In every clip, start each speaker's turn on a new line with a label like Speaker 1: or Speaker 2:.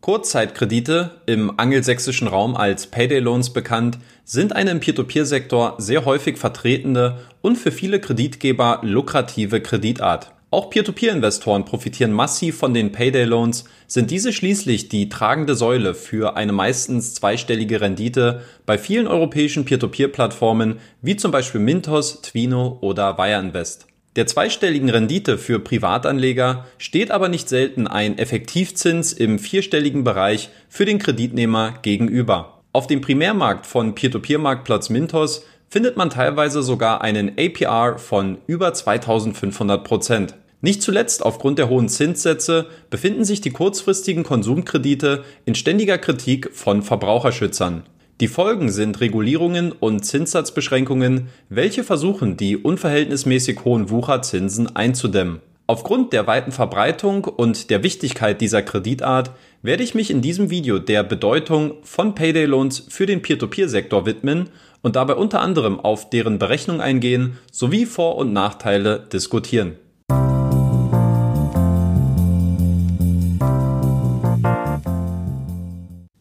Speaker 1: Kurzzeitkredite, im angelsächsischen Raum als Payday Loans bekannt, sind eine im Peer-to-Peer-Sektor sehr häufig vertretene und für viele Kreditgeber lukrative Kreditart. Auch Peer-to-Peer-Investoren profitieren massiv von den Payday Loans, sind diese schließlich die tragende Säule für eine meistens zweistellige Rendite bei vielen europäischen Peer-to-Peer-Plattformen wie zum Beispiel Mintos, Twino oder Wire Invest. Der zweistelligen Rendite für Privatanleger steht aber nicht selten ein Effektivzins im vierstelligen Bereich für den Kreditnehmer gegenüber. Auf dem Primärmarkt von Peer-to-Peer-Marktplatz Mintos findet man teilweise sogar einen APR von über 2500 Prozent. Nicht zuletzt aufgrund der hohen Zinssätze befinden sich die kurzfristigen Konsumkredite in ständiger Kritik von Verbraucherschützern. Die Folgen sind Regulierungen und Zinssatzbeschränkungen, welche versuchen, die unverhältnismäßig hohen Wucherzinsen einzudämmen. Aufgrund der weiten Verbreitung und der Wichtigkeit dieser Kreditart werde ich mich in diesem Video der Bedeutung von Payday Loans für den Peer-to-Peer-Sektor widmen und dabei unter anderem auf deren Berechnung eingehen sowie Vor- und Nachteile diskutieren.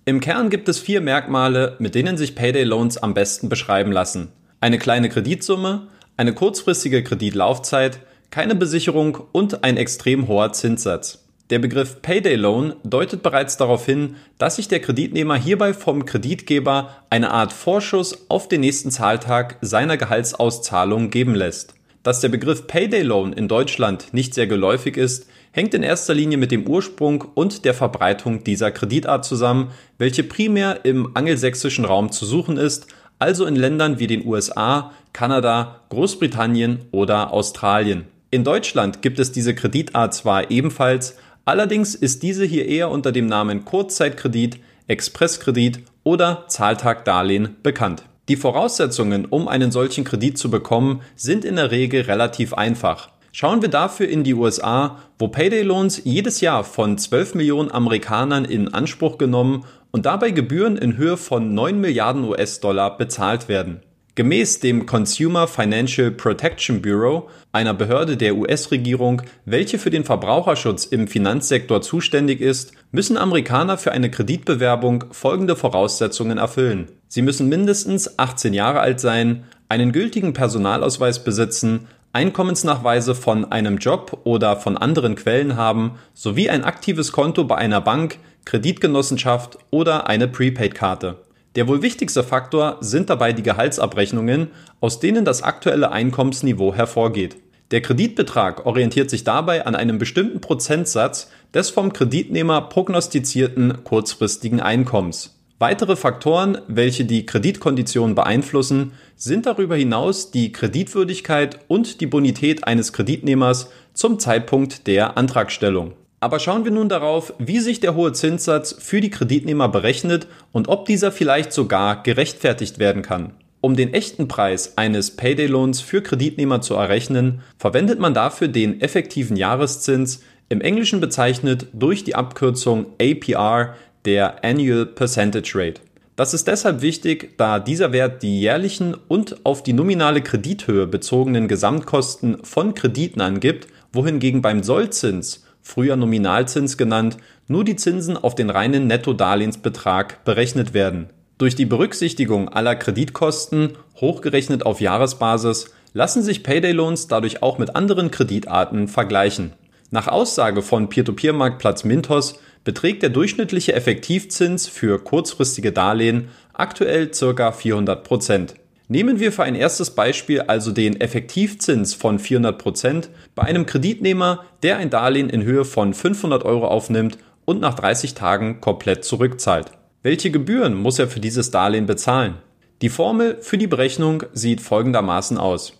Speaker 1: Im Kern gibt es vier Merkmale, mit denen sich Payday Loans am besten beschreiben lassen. Eine kleine Kreditsumme, eine kurzfristige Kreditlaufzeit, keine Besicherung und ein extrem hoher Zinssatz. Der Begriff Payday Loan deutet bereits darauf hin, dass sich der Kreditnehmer hierbei vom Kreditgeber eine Art Vorschuss auf den nächsten Zahltag seiner Gehaltsauszahlung geben lässt. Dass der Begriff Payday Loan in Deutschland nicht sehr geläufig ist, hängt in erster Linie mit dem Ursprung und der Verbreitung dieser Kreditart zusammen, welche primär im angelsächsischen Raum zu suchen ist, also in Ländern wie den USA, Kanada, Großbritannien oder Australien. In Deutschland gibt es diese Kreditart zwar ebenfalls, allerdings ist diese hier eher unter dem Namen Kurzzeitkredit, Expresskredit oder Zahltagdarlehen bekannt. Die Voraussetzungen, um einen solchen Kredit zu bekommen, sind in der Regel relativ einfach. Schauen wir dafür in die USA, wo Payday Loans jedes Jahr von 12 Millionen Amerikanern in Anspruch genommen und dabei Gebühren in Höhe von 9 Milliarden US-Dollar bezahlt werden. Gemäß dem Consumer Financial Protection Bureau, einer Behörde der US-Regierung, welche für den Verbraucherschutz im Finanzsektor zuständig ist, müssen Amerikaner für eine Kreditbewerbung folgende Voraussetzungen erfüllen. Sie müssen mindestens 18 Jahre alt sein, einen gültigen Personalausweis besitzen, Einkommensnachweise von einem Job oder von anderen Quellen haben sowie ein aktives Konto bei einer Bank, Kreditgenossenschaft oder eine Prepaid-Karte. Der wohl wichtigste Faktor sind dabei die Gehaltsabrechnungen, aus denen das aktuelle Einkommensniveau hervorgeht. Der Kreditbetrag orientiert sich dabei an einem bestimmten Prozentsatz des vom Kreditnehmer prognostizierten kurzfristigen Einkommens. Weitere Faktoren, welche die Kreditkonditionen beeinflussen, sind darüber hinaus die Kreditwürdigkeit und die Bonität eines Kreditnehmers zum Zeitpunkt der Antragstellung. Aber schauen wir nun darauf, wie sich der hohe Zinssatz für die Kreditnehmer berechnet und ob dieser vielleicht sogar gerechtfertigt werden kann. Um den echten Preis eines Payday-Loans für Kreditnehmer zu errechnen, verwendet man dafür den effektiven Jahreszins, im Englischen bezeichnet durch die Abkürzung APR, der Annual Percentage Rate. Das ist deshalb wichtig, da dieser Wert die jährlichen und auf die nominale Kredithöhe bezogenen Gesamtkosten von Krediten angibt, wohingegen beim Sollzins, früher Nominalzins genannt, nur die Zinsen auf den reinen Nettodarlehensbetrag berechnet werden. Durch die Berücksichtigung aller Kreditkosten, hochgerechnet auf Jahresbasis, lassen sich Payday Loans dadurch auch mit anderen Kreditarten vergleichen. Nach Aussage von Peer-to-Peer-Marktplatz Mintos beträgt der durchschnittliche Effektivzins für kurzfristige Darlehen aktuell ca. 400 Prozent. Nehmen wir für ein erstes Beispiel also den Effektivzins von 400 Prozent bei einem Kreditnehmer, der ein Darlehen in Höhe von 500 Euro aufnimmt und nach 30 Tagen komplett zurückzahlt. Welche Gebühren muss er für dieses Darlehen bezahlen? Die Formel für die Berechnung sieht folgendermaßen aus.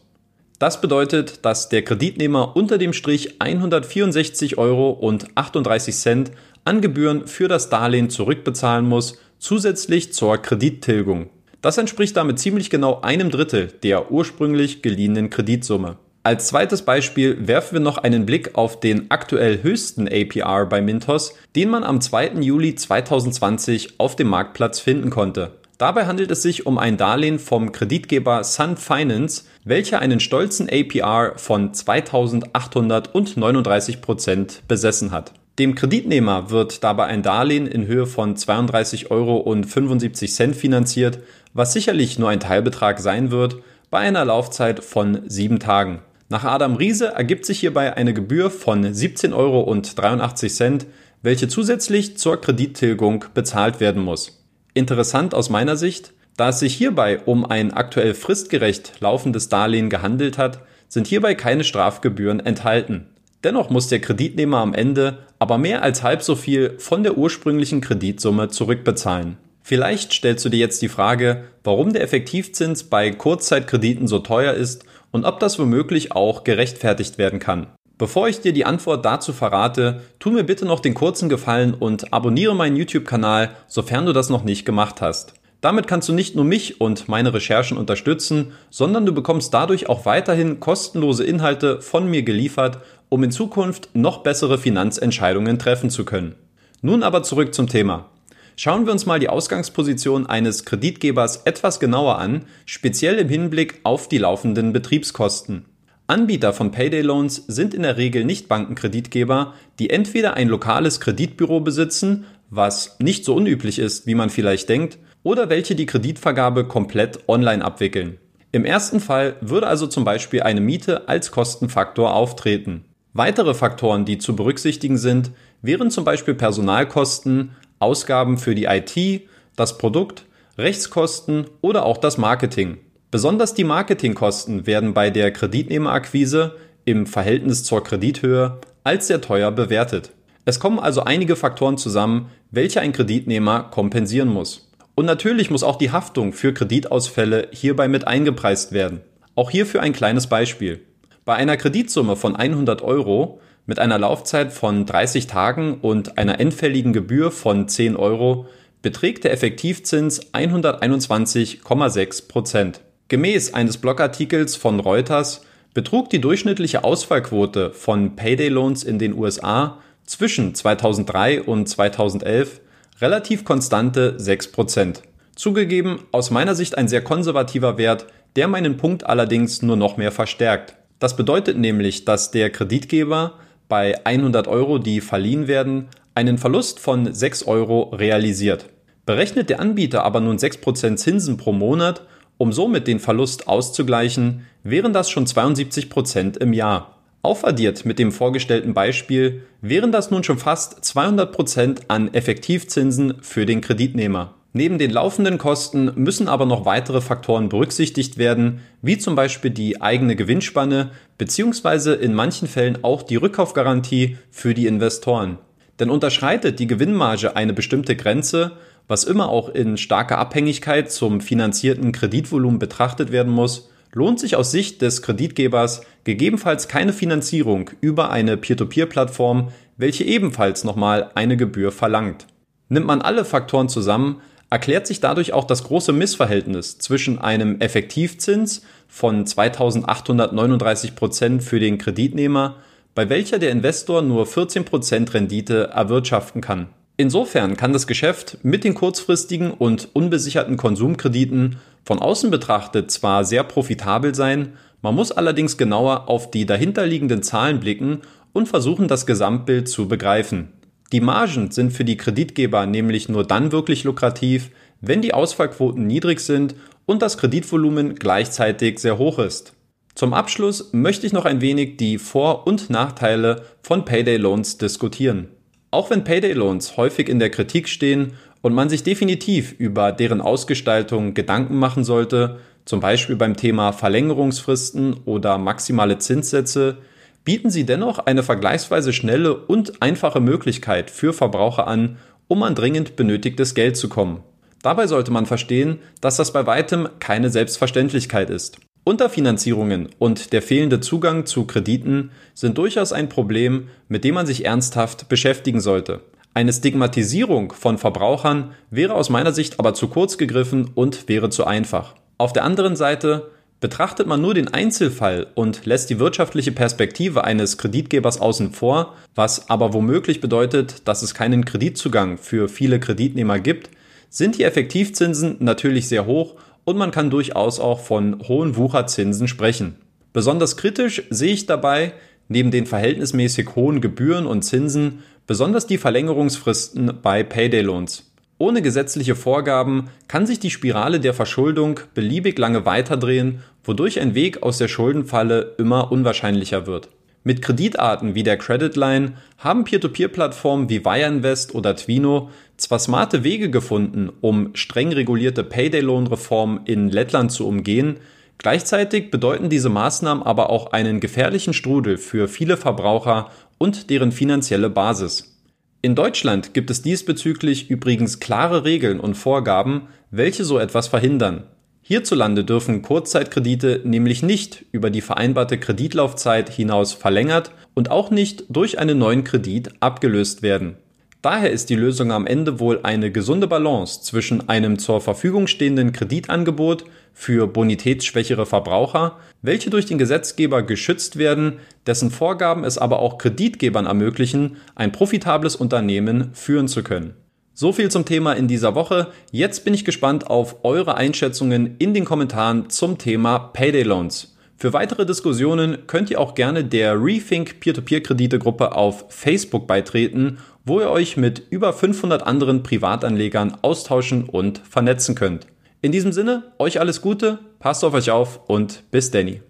Speaker 1: Das bedeutet, dass der Kreditnehmer unter dem Strich 164 Euro und 38 Cent an Gebühren für das Darlehen zurückbezahlen muss, zusätzlich zur Kredittilgung. Das entspricht damit ziemlich genau einem Drittel der ursprünglich geliehenen Kreditsumme. Als zweites Beispiel werfen wir noch einen Blick auf den aktuell höchsten APR bei Mintos, den man am 2. Juli 2020 auf dem Marktplatz finden konnte. Dabei handelt es sich um ein Darlehen vom Kreditgeber Sun Finance, welcher einen stolzen APR von 2839% besessen hat. Dem Kreditnehmer wird dabei ein Darlehen in Höhe von 32,75 Euro finanziert, was sicherlich nur ein Teilbetrag sein wird, bei einer Laufzeit von sieben Tagen. Nach Adam Riese ergibt sich hierbei eine Gebühr von 17,83 Euro, welche zusätzlich zur Kredittilgung bezahlt werden muss. Interessant aus meiner Sicht, da es sich hierbei um ein aktuell fristgerecht laufendes Darlehen gehandelt hat, sind hierbei keine Strafgebühren enthalten. Dennoch muss der Kreditnehmer am Ende aber mehr als halb so viel von der ursprünglichen Kreditsumme zurückbezahlen. Vielleicht stellst du dir jetzt die Frage, warum der Effektivzins bei Kurzzeitkrediten so teuer ist und ob das womöglich auch gerechtfertigt werden kann. Bevor ich dir die Antwort dazu verrate, tu mir bitte noch den kurzen Gefallen und abonniere meinen YouTube-Kanal, sofern du das noch nicht gemacht hast. Damit kannst du nicht nur mich und meine Recherchen unterstützen, sondern du bekommst dadurch auch weiterhin kostenlose Inhalte von mir geliefert, um in Zukunft noch bessere Finanzentscheidungen treffen zu können. Nun aber zurück zum Thema. Schauen wir uns mal die Ausgangsposition eines Kreditgebers etwas genauer an, speziell im Hinblick auf die laufenden Betriebskosten. Anbieter von Payday Loans sind in der Regel nicht Bankenkreditgeber, die entweder ein lokales Kreditbüro besitzen, was nicht so unüblich ist, wie man vielleicht denkt, oder welche die Kreditvergabe komplett online abwickeln. Im ersten Fall würde also zum Beispiel eine Miete als Kostenfaktor auftreten. Weitere Faktoren, die zu berücksichtigen sind, wären zum Beispiel Personalkosten, Ausgaben für die IT, das Produkt, Rechtskosten oder auch das Marketing. Besonders die Marketingkosten werden bei der Kreditnehmerakquise im Verhältnis zur Kredithöhe als sehr teuer bewertet. Es kommen also einige Faktoren zusammen, welche ein Kreditnehmer kompensieren muss. Und natürlich muss auch die Haftung für Kreditausfälle hierbei mit eingepreist werden. Auch hierfür ein kleines Beispiel. Bei einer Kreditsumme von 100 Euro mit einer Laufzeit von 30 Tagen und einer endfälligen Gebühr von 10 Euro beträgt der Effektivzins 121,6 Prozent. Gemäß eines Blogartikels von Reuters betrug die durchschnittliche Ausfallquote von Payday Loans in den USA zwischen 2003 und 2011 relativ konstante 6%. Zugegeben, aus meiner Sicht ein sehr konservativer Wert, der meinen Punkt allerdings nur noch mehr verstärkt. Das bedeutet nämlich, dass der Kreditgeber bei 100 Euro, die verliehen werden, einen Verlust von 6 Euro realisiert. Berechnet der Anbieter aber nun 6% Zinsen pro Monat, um somit den Verlust auszugleichen, wären das schon 72% im Jahr. Aufaddiert mit dem vorgestellten Beispiel wären das nun schon fast 200 Prozent an Effektivzinsen für den Kreditnehmer. Neben den laufenden Kosten müssen aber noch weitere Faktoren berücksichtigt werden, wie zum Beispiel die eigene Gewinnspanne bzw. in manchen Fällen auch die Rückkaufgarantie für die Investoren. Denn unterschreitet die Gewinnmarge eine bestimmte Grenze, was immer auch in starker Abhängigkeit zum finanzierten Kreditvolumen betrachtet werden muss, lohnt sich aus Sicht des Kreditgebers gegebenenfalls keine Finanzierung über eine Peer-to-Peer-Plattform, welche ebenfalls nochmal eine Gebühr verlangt. Nimmt man alle Faktoren zusammen, erklärt sich dadurch auch das große Missverhältnis zwischen einem Effektivzins von 2839 Prozent für den Kreditnehmer, bei welcher der Investor nur 14 Prozent Rendite erwirtschaften kann. Insofern kann das Geschäft mit den kurzfristigen und unbesicherten Konsumkrediten von außen betrachtet zwar sehr profitabel sein, man muss allerdings genauer auf die dahinterliegenden Zahlen blicken und versuchen, das Gesamtbild zu begreifen. Die Margen sind für die Kreditgeber nämlich nur dann wirklich lukrativ, wenn die Ausfallquoten niedrig sind und das Kreditvolumen gleichzeitig sehr hoch ist. Zum Abschluss möchte ich noch ein wenig die Vor- und Nachteile von Payday Loans diskutieren. Auch wenn Payday Loans häufig in der Kritik stehen und man sich definitiv über deren Ausgestaltung Gedanken machen sollte, zum Beispiel beim Thema Verlängerungsfristen oder maximale Zinssätze, bieten sie dennoch eine vergleichsweise schnelle und einfache Möglichkeit für Verbraucher an, um an dringend benötigtes Geld zu kommen. Dabei sollte man verstehen, dass das bei weitem keine Selbstverständlichkeit ist. Unterfinanzierungen und der fehlende Zugang zu Krediten sind durchaus ein Problem, mit dem man sich ernsthaft beschäftigen sollte. Eine Stigmatisierung von Verbrauchern wäre aus meiner Sicht aber zu kurz gegriffen und wäre zu einfach. Auf der anderen Seite betrachtet man nur den Einzelfall und lässt die wirtschaftliche Perspektive eines Kreditgebers außen vor, was aber womöglich bedeutet, dass es keinen Kreditzugang für viele Kreditnehmer gibt, sind die Effektivzinsen natürlich sehr hoch und man kann durchaus auch von hohen Wucherzinsen sprechen. Besonders kritisch sehe ich dabei neben den verhältnismäßig hohen Gebühren und Zinsen besonders die Verlängerungsfristen bei Payday Loans. Ohne gesetzliche Vorgaben kann sich die Spirale der Verschuldung beliebig lange weiterdrehen, wodurch ein Weg aus der Schuldenfalle immer unwahrscheinlicher wird. Mit Kreditarten wie der Credit Line haben Peer-to-Peer-Plattformen wie Wireinvest oder Twino zwar smarte Wege gefunden, um streng regulierte Payday-Loan-Reformen in Lettland zu umgehen, gleichzeitig bedeuten diese Maßnahmen aber auch einen gefährlichen Strudel für viele Verbraucher und deren finanzielle Basis. In Deutschland gibt es diesbezüglich übrigens klare Regeln und Vorgaben, welche so etwas verhindern. Hierzulande dürfen Kurzzeitkredite nämlich nicht über die vereinbarte Kreditlaufzeit hinaus verlängert und auch nicht durch einen neuen Kredit abgelöst werden. Daher ist die Lösung am Ende wohl eine gesunde Balance zwischen einem zur Verfügung stehenden Kreditangebot für bonitätsschwächere Verbraucher, welche durch den Gesetzgeber geschützt werden, dessen Vorgaben es aber auch Kreditgebern ermöglichen, ein profitables Unternehmen führen zu können. So viel zum Thema in dieser Woche. Jetzt bin ich gespannt auf eure Einschätzungen in den Kommentaren zum Thema Payday Loans. Für weitere Diskussionen könnt ihr auch gerne der Rethink Peer-to-Peer-Kredite-Gruppe auf Facebook beitreten, wo ihr euch mit über 500 anderen Privatanlegern austauschen und vernetzen könnt. In diesem Sinne, euch alles Gute, passt auf euch auf und bis Danny.